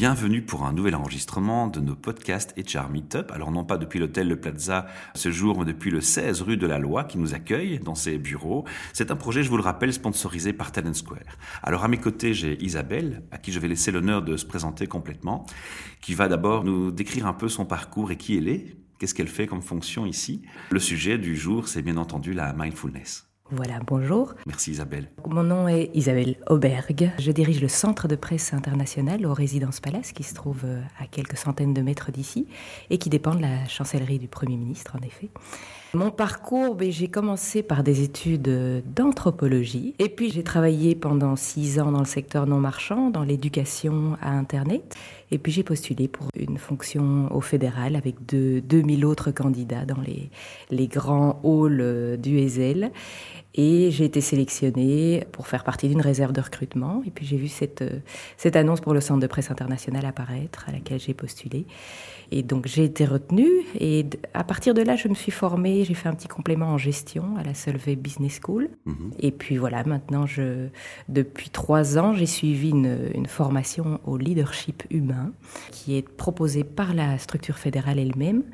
Bienvenue pour un nouvel enregistrement de nos podcasts HR Meetup. Alors non pas depuis l'hôtel Le Plaza ce jour, mais depuis le 16 rue de la Loi qui nous accueille dans ses bureaux. C'est un projet, je vous le rappelle, sponsorisé par Talent Square. Alors à mes côtés, j'ai Isabelle, à qui je vais laisser l'honneur de se présenter complètement, qui va d'abord nous décrire un peu son parcours et qui elle est, qu'est-ce qu'elle fait comme fonction ici. Le sujet du jour, c'est bien entendu la mindfulness. Voilà, bonjour. Merci Isabelle. Mon nom est Isabelle Auberg. Je dirige le centre de presse international au Résidence Palace qui se trouve euh, à quelques centaines de mètres d'ici et qui dépend de la chancellerie du Premier ministre en effet. Mon parcours, ben, j'ai commencé par des études d'anthropologie et puis j'ai travaillé pendant six ans dans le secteur non marchand, dans l'éducation à Internet. Et puis j'ai postulé pour une fonction au fédéral avec deux, 2000 autres candidats dans les, les grands halls du ESL. Et j'ai été sélectionnée pour faire partie d'une réserve de recrutement. Et puis j'ai vu cette, euh, cette annonce pour le Centre de presse international apparaître, à laquelle j'ai postulé. Et donc j'ai été retenue. Et à partir de là, je me suis formée. J'ai fait un petit complément en gestion à la Solvay Business School. Mhm. Et puis voilà, maintenant, je, depuis trois ans, j'ai suivi une, une formation au leadership humain qui est proposée par la structure fédérale elle-même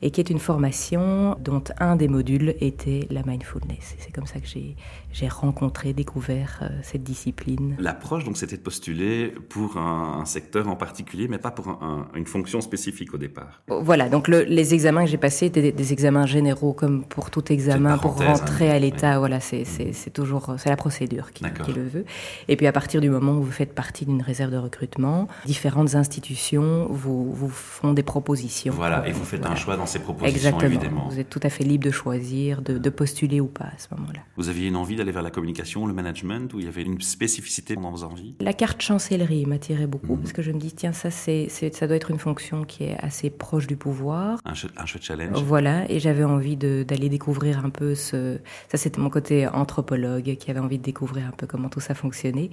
et qui est une formation dont un des modules était la mindfulness. C'est comme ça que j'ai, j'ai rencontré, découvert euh, cette discipline. L'approche, donc, c'était de postuler pour un, un secteur en particulier, mais pas pour un- un- une fonction spécifique au départ. Voilà, donc le- les examens que j'ai passés étaient des, des examens généraux, comme pour tout examen, pour parenthèse, rentrer hein. à l'État. Ouais. Voilà, c'est c'est- toujours c'est la procédure qui, le veut. Et puis à partir du moment où vous faites partie d'une réserve de recrutement, différentes institutions vous, vous font des propositions. Voilà, et vous faites un choix dans ces propositions, Exactement. évidemment. Vous êtes tout à fait libre de choisir, de, de postuler ou pas à ce moment-là. Vous aviez une envie d'aller vers la communication, le management, ou il y avait une spécificité dans vos envies? La carte chancellerie m'attirait beaucoup Mhm. parce que je me dis tiens ça c'est ça doit être une fonction qui est assez proche du pouvoir. un, un chouette challenge Voilà, et j'avais envie d'aller découvrir un peu ce. Ça, c'était mon côté anthropologue qui avait envie de découvrir un peu comment tout ça fonctionnait,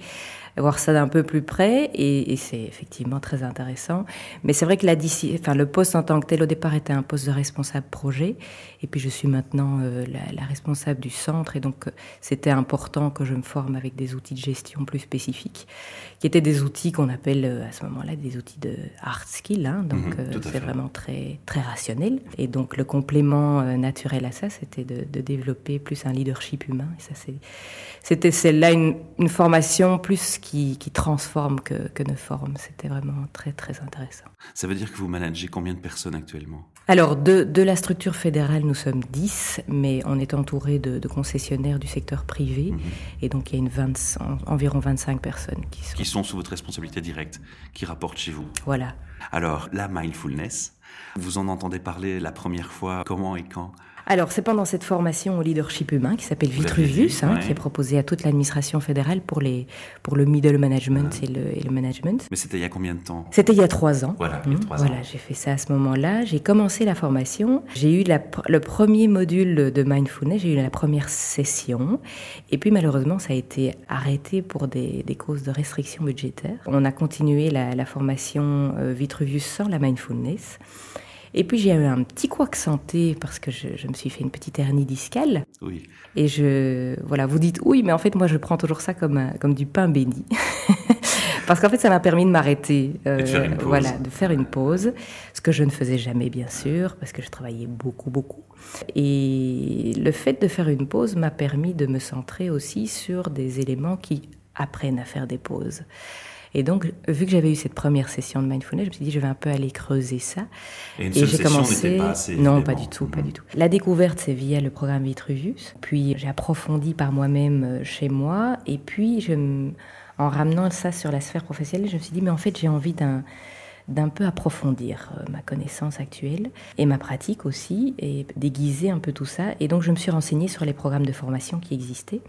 voir ça d'un peu plus près, et, et c'est effectivement très intéressant. Mais c'est vrai que la, enfin, le poste en tant que tel, au départ, était un poste de responsable projet, et puis je suis maintenant euh, la, la responsable du centre, et donc euh, c'était important que je me forme avec des outils de gestion plus spécifiques, qui étaient des outils qu'on appelle euh, à ce moment-là des outils de hard skill, hein, donc Mhm, euh, tout à c'est vraiment très, très rationnel. Et donc le complément euh, naturel à ça, c'était de, de développer plus un leadership humain. Et ça, c'était celle-là une, une formation plus qui, qui transforme que, que ne forme. C'était vraiment très, très intéressant. Ça veut dire que vous managez combien de personnes actuellement? Alors, de, de la structure fédérale, nous sommes 10, mais on est entouré de, de concessionnaires du secteur privé. Mhm. Et donc, il y a une 20 en- environ 25 personnes qui sont... Qui sont sous votre responsabilité directe, qui rapportent chez vous Voilà. Alors, la mindfulness, vous en entendez parler la première fois, comment et quand? Alors, c'est pendant cette formation au leadership humain qui s'appelle Vitruvius, hein, ouais. qui est proposée à toute l'administration fédérale pour, les, pour le middle management et, le, et le management. Mais c'était il y a combien de temps? C'était il y a trois ans. Voilà, il y a Mmh, trois voilà, ans. j'ai fait ça à ce moment-là. J'ai commencé la formation. J'ai eu la le premier module de mindfulness. J'ai eu la première session. Et puis malheureusement, ça a été arrêté pour des, des causes de restrictions budgétaires. On a continué la, la formation euh, Vitruvius sans la mindfulness. Et puis j'ai eu un petit couac santé parce que je, je me suis fait une petite hernie discale. Oui. Et je, voilà, vous dites oui, mais en fait, moi, je prends toujours ça comme, un- comme du pain béni. Parce qu'en fait, ça m'a permis de m'arrêter. euh, de. Voilà, de faire une pause. Ce que je ne faisais jamais, bien sûr, parce que je travaillais beaucoup, beaucoup. Et le fait de faire une pause m'a permis de me centrer aussi sur des éléments qui apprennent à faire des pauses. Et donc, vu que j'avais eu cette première session de mindfulness, je me suis dit, je vais un peu aller creuser ça. Et Et j'ai commencé. n'était pas assez. non, pas du tout, pas Mhm. du tout. La découverte, c'est via le programme Vitruvius. Puis j'ai approfondi par moi-même euh, chez moi. Et puis, je, en ramenant ça sur la sphère professionnelle, je me suis dit, mais en fait, j'ai envie d'un d'un peu approfondir euh, ma connaissance actuelle et ma pratique aussi et déguiser un peu tout ça et donc je me suis renseignée sur les programmes de formation qui existaient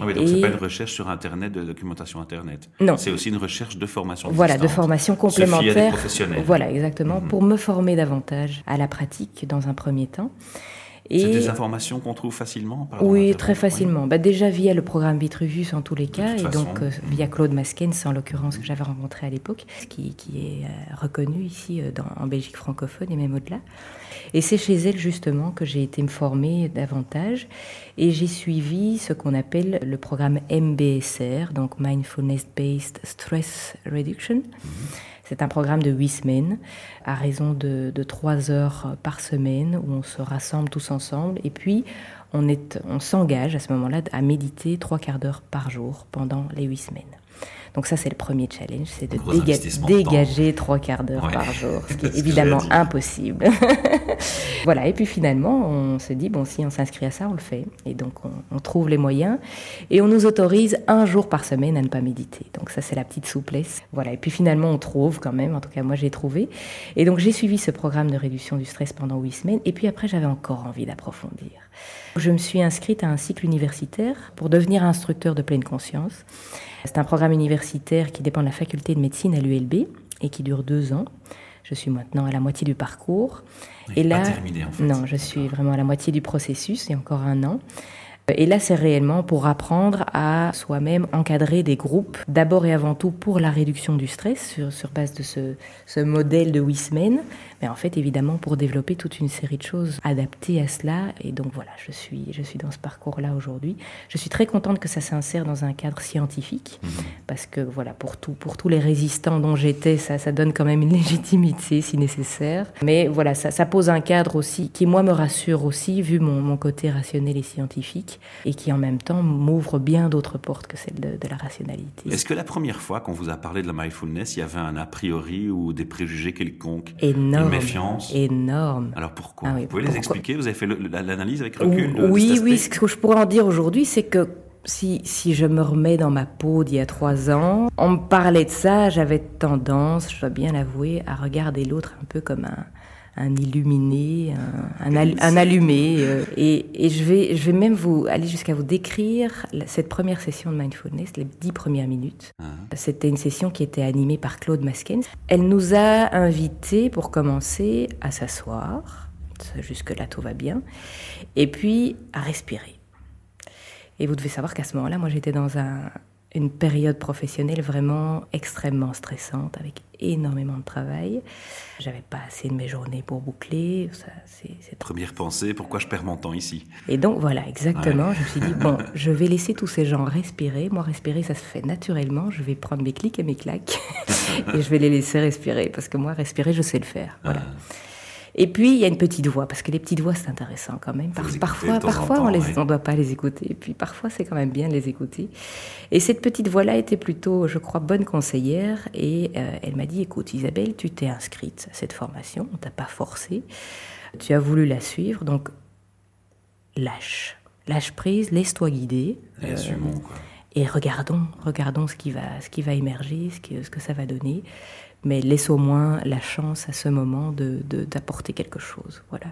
Ah oui, donc c'est pas une recherche sur Internet, de documentation Internet. Non. C'est aussi une recherche de formation. Voilà, de formation Se fier à des complémentaire. professionnels. Voilà, exactement, Mhm. pour me former davantage à la pratique dans un premier temps. C'est des informations qu'on trouve facilement Oui, très facilement. Bah, déjà via le programme Vitruvius en tous les cas, et donc euh, via Claude Maskens en l'occurrence que j'avais rencontré à l'époque, qui, qui, est euh, reconnu ici euh, dans, en Belgique francophone et même au-delà. Et c'est chez elle justement que j'ai été me former davantage et j'ai suivi ce qu'on appelle le programme MBSR, donc Mindfulness Based Stress Reduction. Mhm. C'est un programme de huit semaines, à raison de, trois heures par semaine, où on se rassemble tous ensemble. Et puis, on, s'engage à ce moment-là à méditer trois quarts d'heure par jour pendant les huit semaines. Donc ça, c'est le premier challenge, c'est de dégager trois quarts d'heure par jour, ce qui est évidemment impossible. voilà, et puis finalement, on se dit, bon, si on s'inscrit à ça, on le fait. Et donc, on, trouve les moyens et on nous autorise un jour par semaine à ne pas méditer. Donc ça, c'est la petite souplesse. Voilà, et puis finalement, on trouve quand même, en tout cas moi, j'ai trouvé. Et donc, j'ai suivi ce programme de réduction du stress pendant huit semaines. Et puis après, j'avais encore envie d'approfondir. Je me suis inscrite à un cycle universitaire pour devenir instructeur de pleine conscience. C'est un programme universitaire qui dépend de la faculté de médecine à l'ULB et qui dure deux ans. Je suis maintenant à la moitié du parcours. et là, pas terminé, en fait. non, je suis vraiment à la moitié du processus, a encore un an. Et là, c'est réellement pour apprendre à soi-même encadrer des groupes, d'abord et avant tout pour la réduction du stress, sur, sur base de ce, ce modèle de Wisman, mais en fait, évidemment, pour développer toute une série de choses adaptées à cela. Et donc voilà, je suis, je suis dans ce parcours-là aujourd'hui. Je suis très contente que ça s'insère dans un cadre scientifique, mhm. parce que voilà, pour, tout, pour tous les résistants dont j'étais, ça, ça donne quand même une légitimité si nécessaire. Mais voilà, ça, ça pose un cadre aussi qui, moi, me rassure aussi, vu mon, mon côté rationnel et scientifique, et qui en même temps m'ouvre bien d'autres portes que celle de, de la rationalité. Est-ce que la première fois qu'on vous a parlé de la mindfulness, il y avait un a priori ou des préjugés quelconques? Énorme méfiance? Énorme. Alors pourquoi? Ah Vous pouvez les expliquer? Vous avez fait l'analyse avec recul de, Oui, oui. Ce que je pourrais en dire aujourd'hui, c'est que si, si je me remets dans ma peau d'il y a trois ans, on me parlait de ça, j'avais tendance, je dois bien l'avouer, à regarder l'autre un peu comme un, un illuminé, un, un, allumé. Euh, et, et, je, vais, je vais même vous aller jusqu'à vous décrire cette première session de mindfulness, les dix premières minutes. Ah. C'était une session qui était animée par Claude Maskens. Elle nous a invités, pour commencer, à s'asseoir. Jusque-là, tout va bien. Et puis, à respirer. Et vous devez savoir qu'à ce moment-là, moi, j'étais dans un, une période professionnelle vraiment extrêmement stressante, avec énormément de travail. J'avais pas assez de mes journées pour boucler. Ça, c'est, Première pensée, pourquoi je perds mon temps ici? Et donc voilà, exactement. Je me suis dit, bon, je vais laisser tous ces gens respirer. Moi, respirer, ça se fait naturellement. Je vais prendre mes clics et mes claques et je vais les laisser respirer. Parce que moi, respirer, je sais le faire. Voilà. Ah. Et puis, il y a une petite voix, parce que les petites voix, c'est intéressant quand même. parfois, parfois on ne doit pas les écouter. Et puis, parfois, c'est quand même bien de les écouter. Et cette petite voix-là était plutôt, je crois, bonne conseillère. Et euh, elle m'a dit, écoute, Isabelle, tu t'es inscrite à cette formation, on t'a pas forcé. Tu as voulu la suivre, donc lâche. Lâche prise, laisse-toi guider. Et assumons, quoi. Et regardons, regardons ce qui va, ce qui va émerger, ce que ça va donner mais laisse au moins la chance à ce moment de d'apporter quelque chose. Voilà.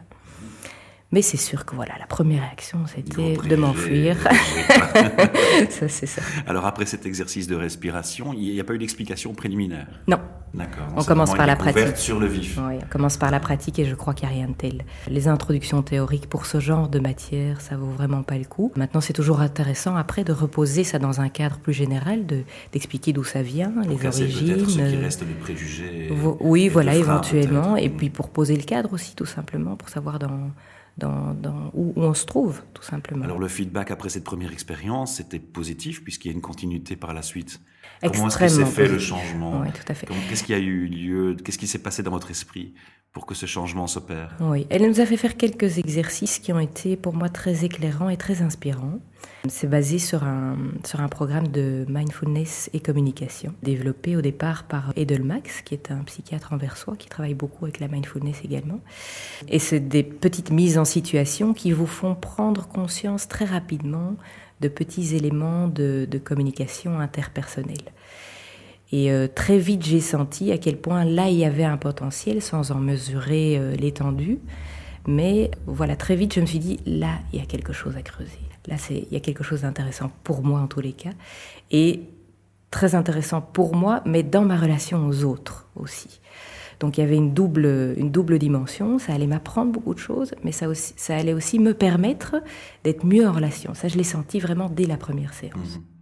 Mais c'est sûr que voilà, la première réaction, c'était de m'enfuir. ça, c'est ça. Alors après cet exercice de respiration, il n'y a pas eu d'explication préliminaire? Non. D'accord. On commence par la pratique. sur le vif. Oui, on commence par la pratique et je crois qu'il n'y a rien de tel. Les introductions théoriques pour ce genre de matière, ça vaut vraiment pas le coup. Maintenant, c'est toujours intéressant après de reposer ça dans un cadre plus général, de d'expliquer d'où ça vient, les origines. Ce qui reste des préjugés. Oui, voilà, éventuellement. Et puis pour poser le cadre aussi, tout simplement, pour savoir dans dans, où, on se trouve, tout simplement. Alors le feedback après cette première expérience, c'était positif puisqu'il y a une continuité par la suite. Comment est-ce que s'est fait le changement Oui, tout à fait. Qu'est-ce qui a eu lieu Qu'est-ce qui s'est passé dans votre esprit pour que ce changement s'opère Oui, elle nous a fait faire quelques exercices qui ont été pour moi très éclairants et très inspirants. C'est basé sur un, sur un programme de mindfulness et communication, développé au départ par Edelmax, qui est un psychiatre anversois qui travaille beaucoup avec la mindfulness également. Et c'est des petites mises en situation qui vous font prendre conscience très rapidement de petits éléments de, de communication interpersonnelle. Et euh, très vite, j'ai senti à quel point là, il y avait un potentiel sans en mesurer euh, l'étendue. Mais voilà, très vite, je me suis dit, là, il y a quelque chose à creuser. Là, il y a quelque chose d'intéressant pour moi en tous les cas. Et très intéressant pour moi, mais dans ma relation aux autres aussi. Donc il y avait une double, une double dimension, ça allait m'apprendre beaucoup de choses, mais ça, allait aussi me permettre d'être mieux en relation. Ça, je l'ai senti vraiment dès la première séance. Mhm.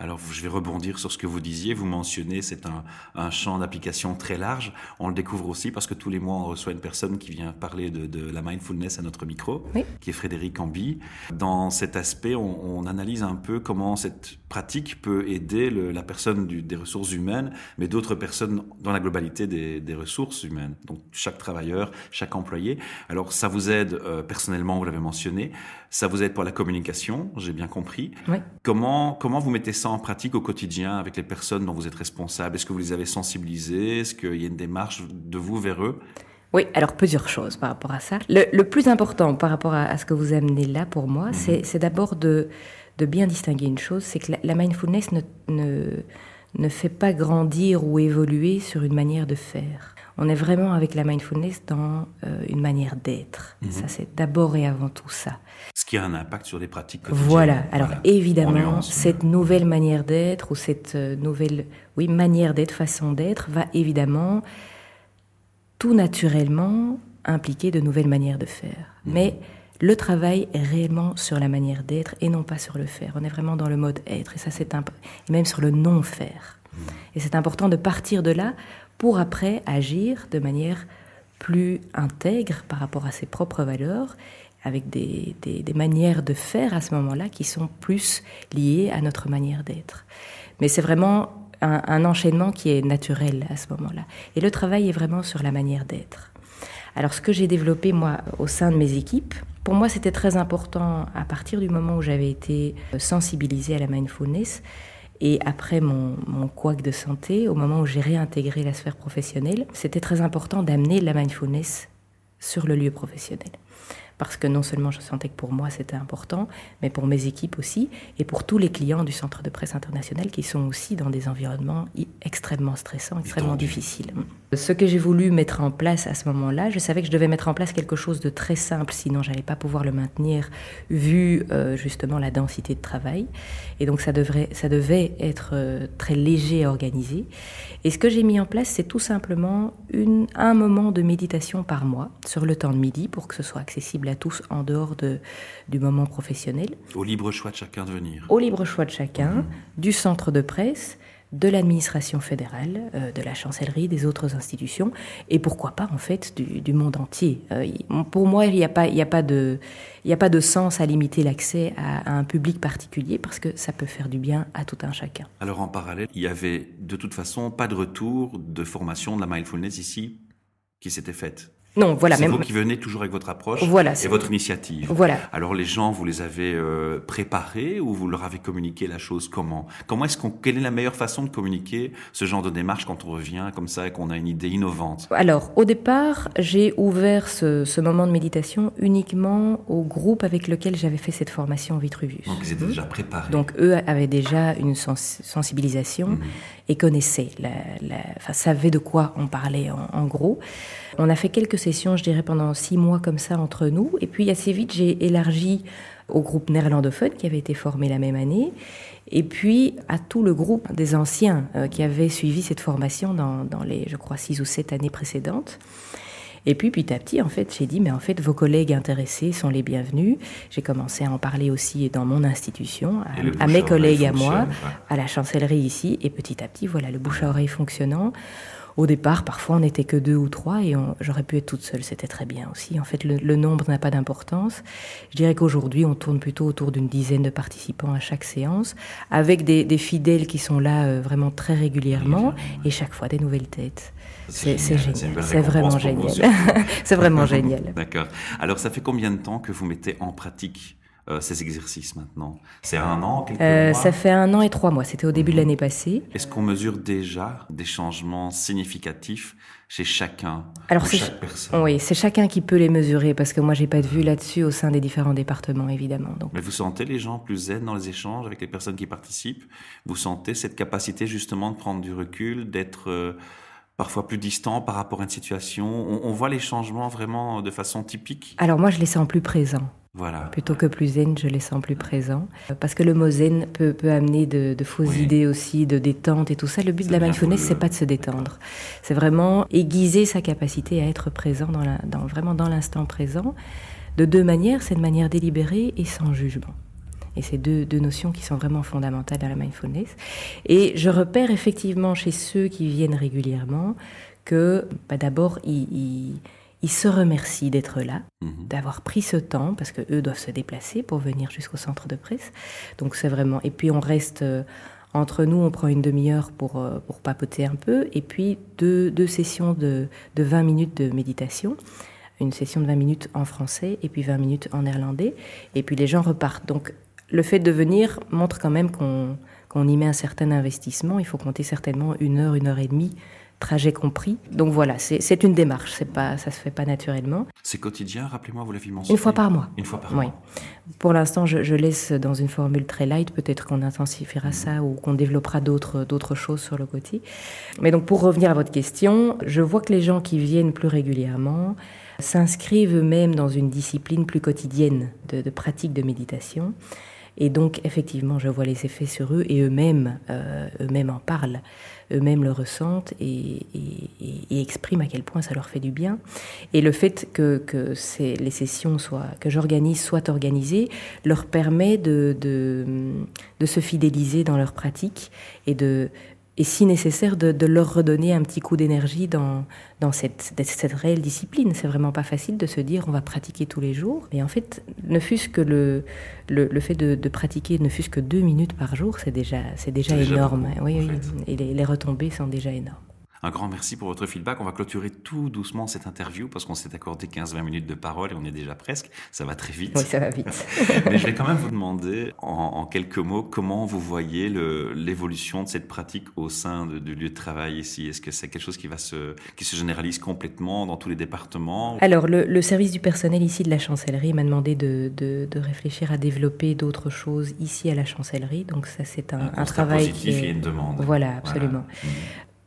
Alors, je vais rebondir sur ce que vous disiez. Vous mentionnez, c'est un, champ d'application très large. On le découvre aussi parce que tous les mois, on reçoit une personne qui vient parler de, la mindfulness à notre micro, qui est Frédéric Ambi. Dans cet aspect, on, analyse un peu comment cette pratique peut aider la personne des ressources humaines, mais d'autres personnes dans la globalité des, ressources humaines. Donc, chaque travailleur, chaque employé. Alors, ça vous aide euh, personnellement, vous l'avez mentionné. Ça vous aide pour la communication, j'ai bien compris. Comment, comment vous mettez ça en pratique au quotidien avec les personnes dont vous êtes responsable? Est-ce que vous les avez sensibilisés Est-ce qu'il y a une démarche de vous vers eux? Oui, alors plusieurs choses par rapport à ça. Le, plus important par rapport à, ce que vous amenez là pour moi, mhm. c'est d'abord de, de, bien distinguer une chose, c'est que la, mindfulness ne, ne, ne fait pas grandir ou évoluer sur une manière de faire on est vraiment avec la mindfulness dans euh, une manière d'être. Mhm. Ça, c'est d'abord et avant tout ça. Ce qui a un impact sur les pratiques quotidiennes. Voilà. Alors évidemment, cette nouvelle manière d'être ou cette euh, nouvelle, oui, manière d'être, façon d'être, va évidemment tout naturellement impliquer de nouvelles manières de faire. Mhm. Mais le travail est réellement sur la manière d'être et non pas sur le faire. On est vraiment dans le mode être et ça c'est et même sur le non faire. Mhm. Et c'est important de partir de là pour après agir de manière plus intègre par rapport à ses propres valeurs, avec des, manières de faire à ce moment-là qui sont plus liées à notre manière d'être. Mais c'est vraiment un, un, enchaînement qui est naturel à ce moment-là. Et le travail est vraiment sur la manière d'être. Alors ce que j'ai développé moi au sein de mes équipes, pour moi c'était très important à partir du moment où j'avais été sensibilisée à la mindfulness, et après mon, mon couac de santé, au moment où j'ai réintégré la sphère professionnelle, c'était très important d'amener la mindfulness sur le lieu professionnel parce que non seulement je sentais que pour moi c'était important, mais pour mes équipes aussi, et pour tous les clients du Centre de presse international qui sont aussi dans des environnements extrêmement stressants, extrêmement difficiles. Ce que j'ai voulu mettre en place à ce moment-là, je savais que je devais mettre en place quelque chose de très simple, sinon j'allais pas pouvoir le maintenir vu euh, justement la densité de travail. Et donc ça, devrait, ça devait être euh, très léger à organiser. Et ce que j'ai mis en place, c'est tout simplement une, un moment de méditation par mois sur le temps de midi pour que ce soit accessible à tous en dehors de, du moment professionnel. Au libre choix de chacun de venir. Au libre choix de chacun, du centre de presse, de l'administration fédérale, euh, de la chancellerie, des autres institutions, et pourquoi pas en fait du, monde entier. Euh, pour moi, il n'y a, pas, a, pas de, a pas de sens à limiter l'accès à, un public particulier parce que ça peut faire du bien à tout un chacun. Alors en parallèle, il y avait de toute façon pas de retour de formation de la mindfulness ici qui s'était faite. Non, voilà. C'est vous qui venez toujours avec votre approche voilà, et votre initiative. Voilà. Alors les gens, vous les avez euh, préparés ou vous leur avez communiqué la chose comment? Comment est-ce qu'on Quelle est la meilleure façon de communiquer ce genre de démarche quand on revient comme ça et qu'on a une idée innovante? Alors au départ, j'ai ouvert ce, ce, moment de méditation uniquement au groupe avec lequel j'avais fait cette formation Vitruvius. Donc ils étaient déjà préparés. Donc eux avaient déjà une sensibilisation mhm. et connaissaient, la, savaient de quoi on parlait en, en gros. On a fait quelques sessions, je dirais, pendant six mois comme ça entre nous. Et puis assez vite, j'ai élargi au groupe néerlandophone qui avait été formé la même année. Et puis à tout le groupe des anciens euh, qui avaient suivi cette formation dans, les, je crois, six ou sept années précédentes. Et puis petit à petit, en fait, j'ai dit, mais en fait, vos collègues intéressés sont les bienvenus. J'ai commencé à en parler aussi dans mon institution, à, mes collègues, à moi, à la chancellerie ici. Et petit à petit, voilà, le bouche à oreille fonctionnant. Au départ, parfois, on n'était que deux ou trois et j'aurais pu être toute seule. C'était très bien aussi. En fait, le, nombre n'a pas d'importance. Je dirais qu'aujourd'hui, on tourne plutôt autour d'une dizaine de participants à chaque séance, avec des, fidèles qui sont là euh, vraiment très régulièrement et chaque fois des nouvelles têtes. C'est génial. C'est vraiment génial. C'est vraiment génial. D'accord. Alors, ça fait combien de temps que vous mettez en pratique euh, ces exercices maintenant C'est un an, quelques euh, mois Ça fait un an et trois mois. C'était au début de mhm. l'année passée. Est-ce qu'on mesure déjà des changements significatifs chez chacun Alors chaque personne Oui, c'est chacun qui peut les mesurer parce que moi j'ai pas de vue là-dessus au sein des différents départements évidemment. Donc. Mais vous sentez les gens plus zen dans les échanges avec les personnes qui participent? Vous sentez cette capacité justement de prendre du recul, d'être euh, parfois plus distant par rapport à une situation on, voit les changements vraiment de façon typique Alors moi, je les sens plus présents. Voilà. Plutôt que plus zen, je les sens plus présents. Parce que le mot zen peut, peut amener de, fausses idées aussi, de détente et tout ça. Le but de la mindfulness, c'est pas de se détendre. C'est vraiment aiguiser sa capacité à être présent dans, la, dans vraiment dans l'instant présent. De deux manières, c'est de manière délibérée et sans jugement. Et c'est deux, deux, notions qui sont vraiment fondamentales dans la mindfulness. Et je repère effectivement chez ceux qui viennent régulièrement que bah, d'abord, ils, ils, se remercient d'être là, mhm. d'avoir pris ce temps, parce que eux doivent se déplacer pour venir jusqu'au centre de presse. Donc c'est vraiment... Et puis on reste... Euh, entre nous, on prend une demi-heure pour, euh, pour papoter un peu, et puis deux, deux sessions de, de 20 minutes de méditation une session de 20 minutes en français et puis 20 minutes en néerlandais. Et puis les gens repartent. Donc le fait de venir montre quand même qu'on y met un certain investissement. Il faut compter certainement une heure, une heure et demie trajet compris. Donc voilà, c'est une démarche, c'est pas, ça se fait pas naturellement. C'est quotidien, rappelez-moi, vous l'avez mentionné Une fois par mois. Une fois par mois. Oui. Pour l'instant, je, laisse dans une formule très light, peut-être qu'on intensifiera ça ou qu'on développera d'autres choses sur le côté. Mais donc pour revenir à votre question, je vois que les gens qui viennent plus régulièrement s'inscrivent eux-mêmes dans une discipline plus quotidienne de, de pratique de méditation. Et donc, effectivement, je vois les effets sur eux et eux-mêmes, euh, eux-mêmes en parlent, eux-mêmes le ressentent et, expriment à quel point ça leur fait du bien. Et le fait que, les sessions soient, que j'organise soient organisées, leur permet de, de, de se fidéliser dans leur pratique et de et si nécessaire de, leur redonner un petit coup d'énergie dans, dans cette, cette réelle discipline. C'est vraiment pas facile de se dire on va pratiquer tous les jours. Et en fait, ne fût-ce que le, le, fait de, pratiquer ne fût-ce que deux minutes par jour, c'est déjà, c'est déjà énorme. oui, oui, et les, les retombées sont déjà énormes. Un grand merci pour votre feedback. On va clôturer tout doucement cette interview parce qu'on s'est accordé 15-20 minutes de parole et on est déjà presque. Ça va très vite. Oui, ça va vite. Mais je vais quand même vous demander en, quelques mots comment vous voyez l'évolution de cette pratique au sein du lieu de travail ici? Est-ce que c'est quelque chose qui, va se, qui se généralise complètement dans tous les départements? Alors, le, service du personnel ici de la chancellerie m'a demandé de, de, réfléchir à développer d'autres choses ici à la chancellerie. Donc ça, c'est un, un, travail positif qui est... une demande. Voilà, absolument. Mmh.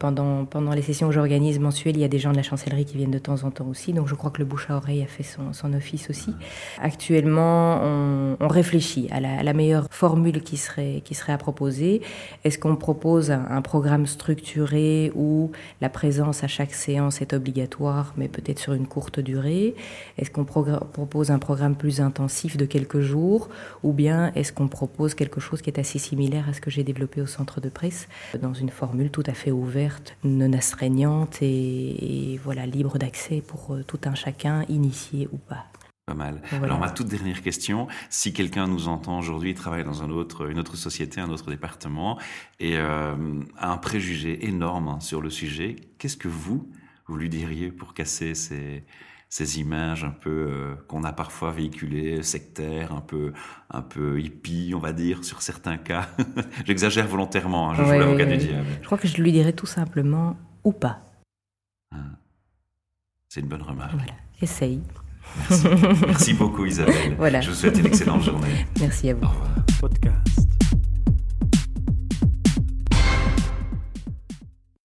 Pendant, les sessions que j'organise mensuelles, il y a des gens de la chancellerie qui viennent de temps en temps aussi. Donc je crois que le bouche à oreille a fait son, office aussi. Actuellement, on, réfléchit à la, meilleure formule qui serait, à proposer. Est-ce qu'on propose un, programme structuré où la présence à chaque séance est obligatoire, mais peut-être sur une courte durée? Est-ce qu'on propose un programme plus intensif de quelques jours? Ou bien est-ce qu'on propose quelque chose qui est assez similaire à ce que j'ai développé au centre de presse, dans une formule tout à fait ouverte non astreignante et, voilà, libre d'accès pour euh, tout un chacun, initié ou pas. Pas mal. Alors ma toute dernière question, si quelqu'un nous entend aujourd'hui, travaille dans un autre, une autre société, un autre département, et euh, a un préjugé énorme hein, sur le sujet, qu'est-ce que vous, vous lui diriez pour casser ces, ces images un peu euh, qu'on a parfois véhiculées, sectaires, un peu, un peu hippie, on va dire, sur certains cas. J'exagère volontairement, hein, je joue l'avocat du diable. Je crois que je lui dirais tout simplement ou pas. Ah. C'est une bonne remarque. Voilà, essaye. Merci, Merci beaucoup Isabelle. Voilà. Je vous souhaite une excellente journée. Merci à vous. Au revoir. Podcast.